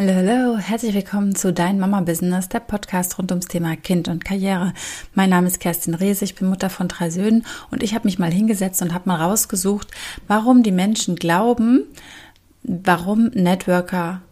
Hallo, hallo, herzlich willkommen zu Dein Mama Business, der Podcast rund ums Thema Kind und Karriere. Mein Name ist Kerstin Reese, ich bin Mutter von drei Söhnen und ich habe mich mal hingesetzt und habe mal rausgesucht, warum die Menschen glauben, warum Networker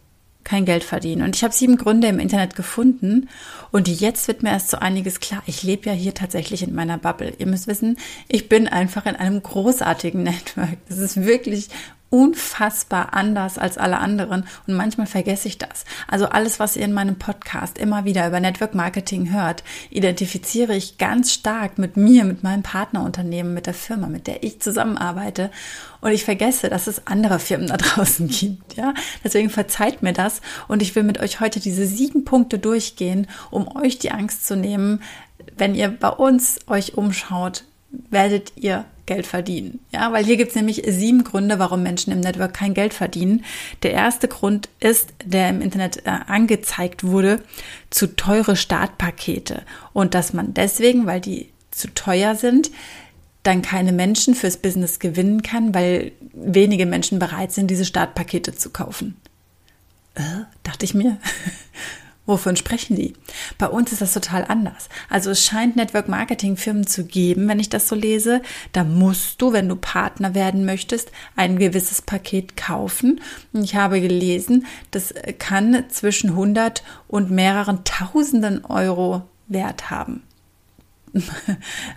kein Geld verdienen. Und ich habe sieben Gründe im Internet gefunden und jetzt wird mir erst so einiges klar. Ich lebe ja hier tatsächlich in meiner Bubble. Ihr müsst wissen, ich bin einfach in einem großartigen Network. Das ist wirklich unfassbar anders als alle anderen und manchmal vergesse ich das. Also alles, was ihr in meinem Podcast immer wieder über Network Marketing hört, identifiziere ich ganz stark mit mir, mit meinem Partnerunternehmen, mit der Firma, mit der ich zusammenarbeite und ich vergesse, dass es andere Firmen da draußen gibt, ja? Deswegen verzeiht mir das und ich will mit euch heute diese sieben Punkte durchgehen, um euch die Angst zu nehmen, wenn ihr bei uns euch umschaut, werdet ihr Geld verdienen. Ja, weil hier gibt es nämlich sieben Gründe, warum Menschen im Network kein Geld verdienen. Der erste Grund ist, der im Internet äh, angezeigt wurde, zu teure Startpakete. Und dass man deswegen, weil die zu teuer sind, dann keine Menschen fürs Business gewinnen kann, weil wenige Menschen bereit sind, diese Startpakete zu kaufen. Äh, dachte ich mir. Wovon sprechen die? Bei uns ist das total anders. Also es scheint Network Marketing Firmen zu geben, wenn ich das so lese. Da musst du, wenn du Partner werden möchtest, ein gewisses Paket kaufen. Ich habe gelesen, das kann zwischen 100 und mehreren Tausenden Euro Wert haben.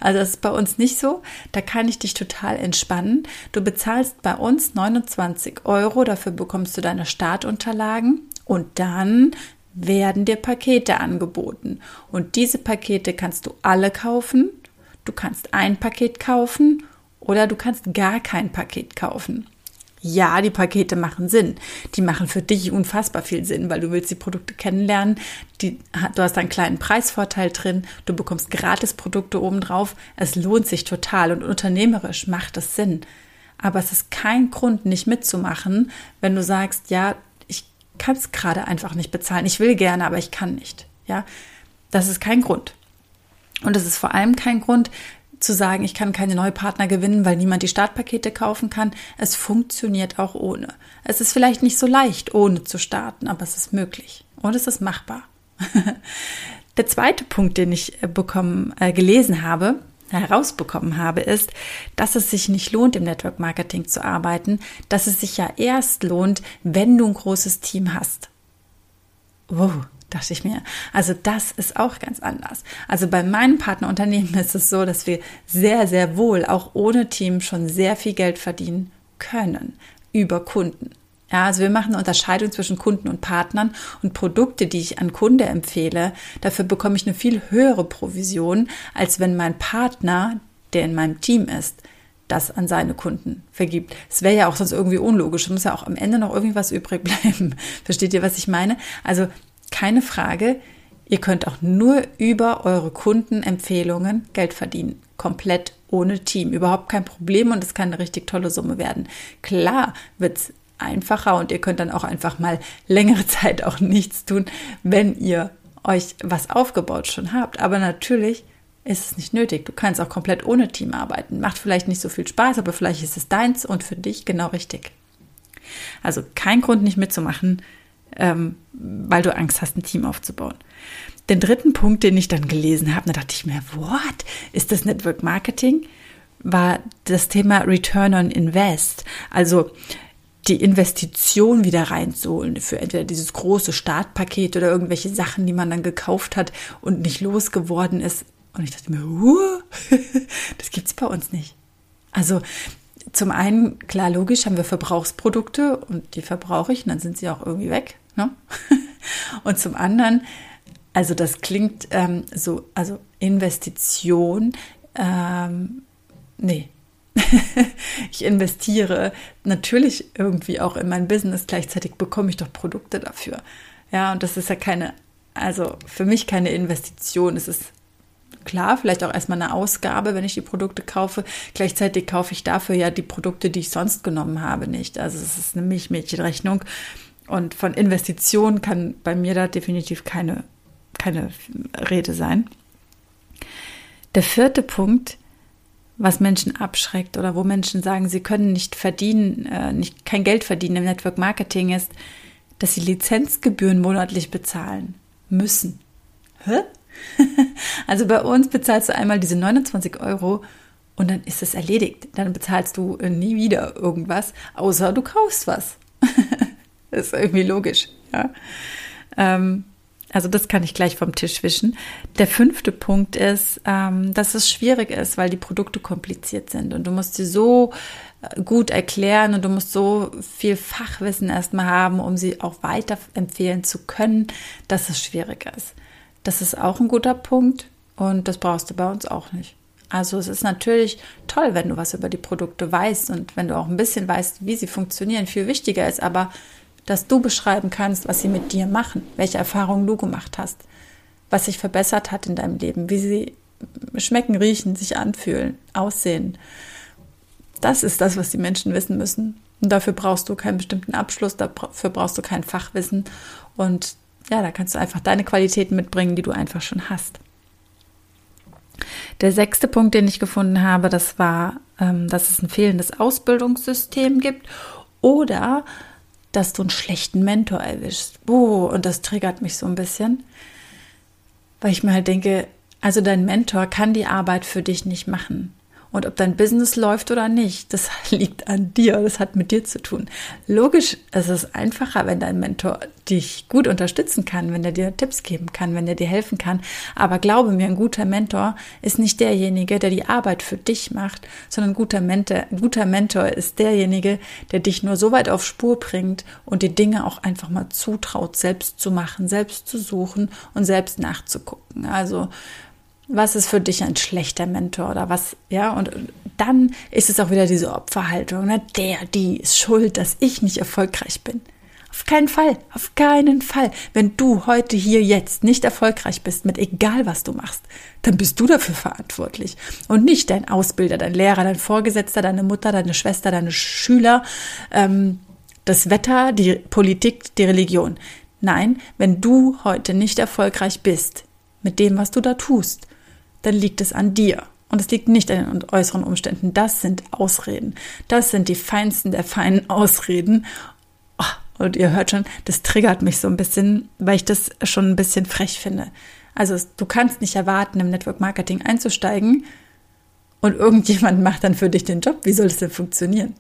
Also das ist bei uns nicht so. Da kann ich dich total entspannen. Du bezahlst bei uns 29 Euro, dafür bekommst du deine Startunterlagen und dann werden dir Pakete angeboten. Und diese Pakete kannst du alle kaufen. Du kannst ein Paket kaufen oder du kannst gar kein Paket kaufen. Ja, die Pakete machen Sinn. Die machen für dich unfassbar viel Sinn, weil du willst die Produkte kennenlernen. Die, du hast einen kleinen Preisvorteil drin. Du bekommst gratis Produkte obendrauf. Es lohnt sich total und unternehmerisch macht es Sinn. Aber es ist kein Grund, nicht mitzumachen, wenn du sagst, ja, kann es gerade einfach nicht bezahlen. Ich will gerne, aber ich kann nicht. Ja, das ist kein Grund. Und es ist vor allem kein Grund zu sagen, ich kann keine neue Partner gewinnen, weil niemand die Startpakete kaufen kann. Es funktioniert auch ohne. Es ist vielleicht nicht so leicht, ohne zu starten, aber es ist möglich und es ist machbar. Der zweite Punkt, den ich äh, bekommen, äh, gelesen habe, herausbekommen habe, ist, dass es sich nicht lohnt, im Network Marketing zu arbeiten, dass es sich ja erst lohnt, wenn du ein großes Team hast. Wow, dachte ich mir. Also das ist auch ganz anders. Also bei meinem Partnerunternehmen ist es so, dass wir sehr, sehr wohl auch ohne Team schon sehr viel Geld verdienen können über Kunden. Ja, also wir machen eine Unterscheidung zwischen Kunden und Partnern und Produkte, die ich an Kunde empfehle, dafür bekomme ich eine viel höhere Provision, als wenn mein Partner, der in meinem Team ist, das an seine Kunden vergibt. Es wäre ja auch sonst irgendwie unlogisch. Es muss ja auch am Ende noch irgendwie was übrig bleiben. Versteht ihr, was ich meine? Also keine Frage. Ihr könnt auch nur über eure Kundenempfehlungen Geld verdienen. Komplett ohne Team. Überhaupt kein Problem und es kann eine richtig tolle Summe werden. Klar wird es einfacher und ihr könnt dann auch einfach mal längere Zeit auch nichts tun, wenn ihr euch was aufgebaut schon habt. Aber natürlich ist es nicht nötig. Du kannst auch komplett ohne Team arbeiten. Macht vielleicht nicht so viel Spaß, aber vielleicht ist es deins und für dich genau richtig. Also kein Grund nicht mitzumachen, ähm, weil du Angst hast, ein Team aufzubauen. Den dritten Punkt, den ich dann gelesen habe, da dachte ich mir, what? Ist das Network Marketing? War das Thema Return on Invest. Also die Investition wieder reinzuholen für entweder dieses große Startpaket oder irgendwelche Sachen, die man dann gekauft hat und nicht losgeworden ist. Und ich dachte mir, uh, das gibt's bei uns nicht. Also zum einen, klar, logisch, haben wir Verbrauchsprodukte und die verbrauche ich und dann sind sie auch irgendwie weg. Ne? Und zum anderen, also das klingt ähm, so, also Investition, ähm, nee, ich investiere natürlich irgendwie auch in mein Business, gleichzeitig bekomme ich doch Produkte dafür. Ja, und das ist ja keine, also für mich keine Investition. Es ist klar, vielleicht auch erstmal eine Ausgabe, wenn ich die Produkte kaufe. Gleichzeitig kaufe ich dafür ja die Produkte, die ich sonst genommen habe, nicht. Also es ist eine Milchmädchenrechnung. Und von Investition kann bei mir da definitiv keine, keine Rede sein. Der vierte Punkt was Menschen abschreckt oder wo Menschen sagen, sie können nicht verdienen, äh, nicht kein Geld verdienen im Network Marketing ist, dass sie Lizenzgebühren monatlich bezahlen müssen. Hä? also bei uns bezahlst du einmal diese 29 Euro und dann ist es erledigt. Dann bezahlst du nie wieder irgendwas, außer du kaufst was. das ist irgendwie logisch. Ja? Ähm, also das kann ich gleich vom Tisch wischen. Der fünfte Punkt ist, ähm, dass es schwierig ist, weil die Produkte kompliziert sind und du musst sie so äh, gut erklären und du musst so viel Fachwissen erstmal haben, um sie auch weiterempfehlen zu können, dass es schwierig ist. Das ist auch ein guter Punkt und das brauchst du bei uns auch nicht. Also es ist natürlich toll, wenn du was über die Produkte weißt und wenn du auch ein bisschen weißt, wie sie funktionieren. Viel wichtiger ist aber, dass du beschreiben kannst, was sie mit dir machen, welche Erfahrungen du gemacht hast, was sich verbessert hat in deinem Leben, wie sie schmecken, riechen, sich anfühlen, aussehen. Das ist das, was die Menschen wissen müssen. Und dafür brauchst du keinen bestimmten Abschluss, dafür brauchst du kein Fachwissen. Und ja, da kannst du einfach deine Qualitäten mitbringen, die du einfach schon hast. Der sechste Punkt, den ich gefunden habe, das war, ähm, dass es ein fehlendes Ausbildungssystem gibt oder dass du einen schlechten Mentor erwischst. Oh, und das triggert mich so ein bisschen, weil ich mir halt denke, also dein Mentor kann die Arbeit für dich nicht machen. Und ob dein Business läuft oder nicht, das liegt an dir, das hat mit dir zu tun. Logisch, es ist einfacher, wenn dein Mentor dich gut unterstützen kann, wenn er dir Tipps geben kann, wenn er dir helfen kann. Aber glaube mir, ein guter Mentor ist nicht derjenige, der die Arbeit für dich macht, sondern ein guter Mentor, ein guter Mentor ist derjenige, der dich nur so weit auf Spur bringt und die Dinge auch einfach mal zutraut, selbst zu machen, selbst zu suchen und selbst nachzugucken. Also was ist für dich ein schlechter Mentor oder was, ja, und dann ist es auch wieder diese Opferhaltung, ne? der, die ist schuld, dass ich nicht erfolgreich bin. Auf keinen Fall, auf keinen Fall. Wenn du heute hier jetzt nicht erfolgreich bist mit egal was du machst, dann bist du dafür verantwortlich und nicht dein Ausbilder, dein Lehrer, dein Vorgesetzter, deine Mutter, deine Schwester, deine Schüler, ähm, das Wetter, die Politik, die Religion. Nein, wenn du heute nicht erfolgreich bist mit dem, was du da tust, dann liegt es an dir. Und es liegt nicht an den äußeren Umständen. Das sind Ausreden. Das sind die feinsten der feinen Ausreden. Oh, und ihr hört schon, das triggert mich so ein bisschen, weil ich das schon ein bisschen frech finde. Also du kannst nicht erwarten, im Network Marketing einzusteigen und irgendjemand macht dann für dich den Job. Wie soll das denn funktionieren?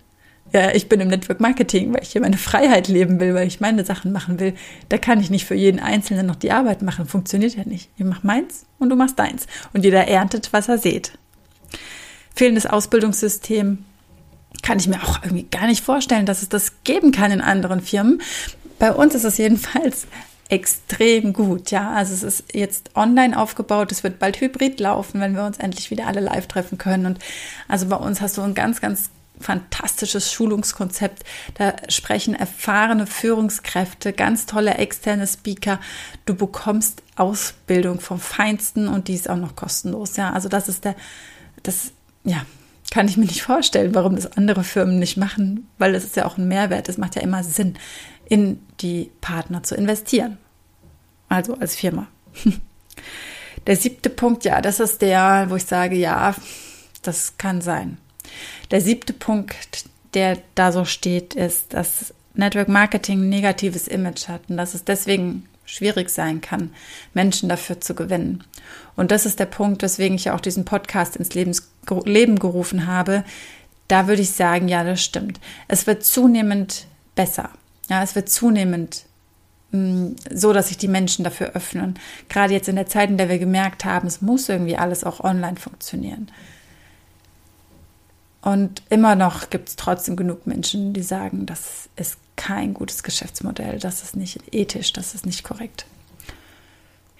Ja, ich bin im Network Marketing, weil ich hier meine Freiheit leben will, weil ich meine Sachen machen will. Da kann ich nicht für jeden Einzelnen noch die Arbeit machen. Funktioniert ja nicht. Ich mache meins und du machst deins. Und jeder erntet, was er sieht. Fehlendes Ausbildungssystem kann ich mir auch irgendwie gar nicht vorstellen, dass es das geben kann in anderen Firmen. Bei uns ist es jedenfalls extrem gut. Ja, also es ist jetzt online aufgebaut. Es wird bald hybrid laufen, wenn wir uns endlich wieder alle live treffen können. Und also bei uns hast du ein ganz, ganz fantastisches Schulungskonzept. Da sprechen erfahrene Führungskräfte, ganz tolle externe Speaker. Du bekommst Ausbildung vom Feinsten und die ist auch noch kostenlos. Ja, also das ist der, das, ja, kann ich mir nicht vorstellen, warum das andere Firmen nicht machen, weil es ist ja auch ein Mehrwert. Es macht ja immer Sinn, in die Partner zu investieren. Also als Firma. Der siebte Punkt, ja, das ist der, wo ich sage, ja, das kann sein. Der siebte Punkt, der da so steht, ist, dass Network Marketing ein negatives Image hat und dass es deswegen schwierig sein kann, Menschen dafür zu gewinnen. Und das ist der Punkt, weswegen ich auch diesen Podcast ins Lebens, Leben gerufen habe. Da würde ich sagen, ja, das stimmt. Es wird zunehmend besser. Ja, es wird zunehmend mh, mm, so, dass sich die Menschen dafür öffnen. Gerade jetzt in der Zeit, in der wir gemerkt haben, es muss irgendwie alles auch online funktionieren. Und immer noch gibt es trotzdem genug Menschen, die sagen, das ist kein gutes Geschäftsmodell, das ist nicht ethisch, das ist nicht korrekt.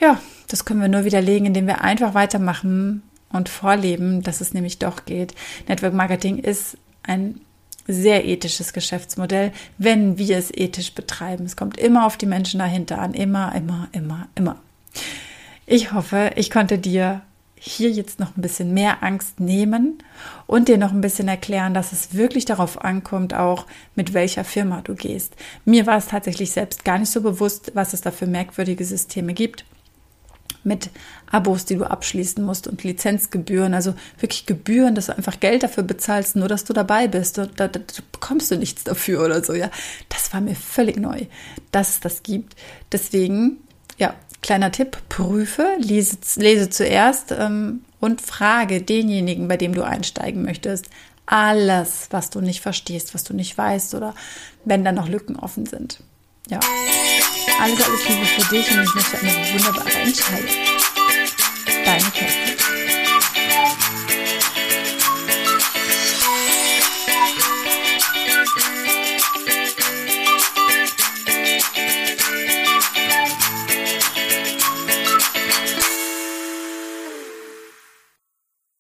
Ja, das können wir nur widerlegen, indem wir einfach weitermachen und vorleben, dass es nämlich doch geht. Network Marketing ist ein sehr ethisches Geschäftsmodell, wenn wir es ethisch betreiben. Es kommt immer auf die Menschen dahinter an, immer, immer, immer, immer. Ich hoffe, ich konnte dir hier jetzt noch ein bisschen mehr Angst nehmen und dir noch ein bisschen erklären, dass es wirklich darauf ankommt, auch mit welcher Firma du gehst. Mir war es tatsächlich selbst gar nicht so bewusst, was es da für merkwürdige Systeme gibt. mit Abos, die du abschließen musst und Lizenzgebühren, also wirklich Gebühren, dass du einfach Geld dafür bezahlst, nur dass du dabei bist. Da, da, da bekommst du nichts dafür oder so, ja. Das war mir völlig neu, dass es das gibt. Deswegen, ja, kleiner Tipp, prüfe, lese, lese zuerst ähm, und frage denjenigen, bei dem du einsteigen möchtest, alles, was du nicht verstehst, was du nicht weißt oder wenn da noch Lücken offen sind. Ja, alles, alles Liebe für dich und ich wünsche eine wunderbare Entscheidung.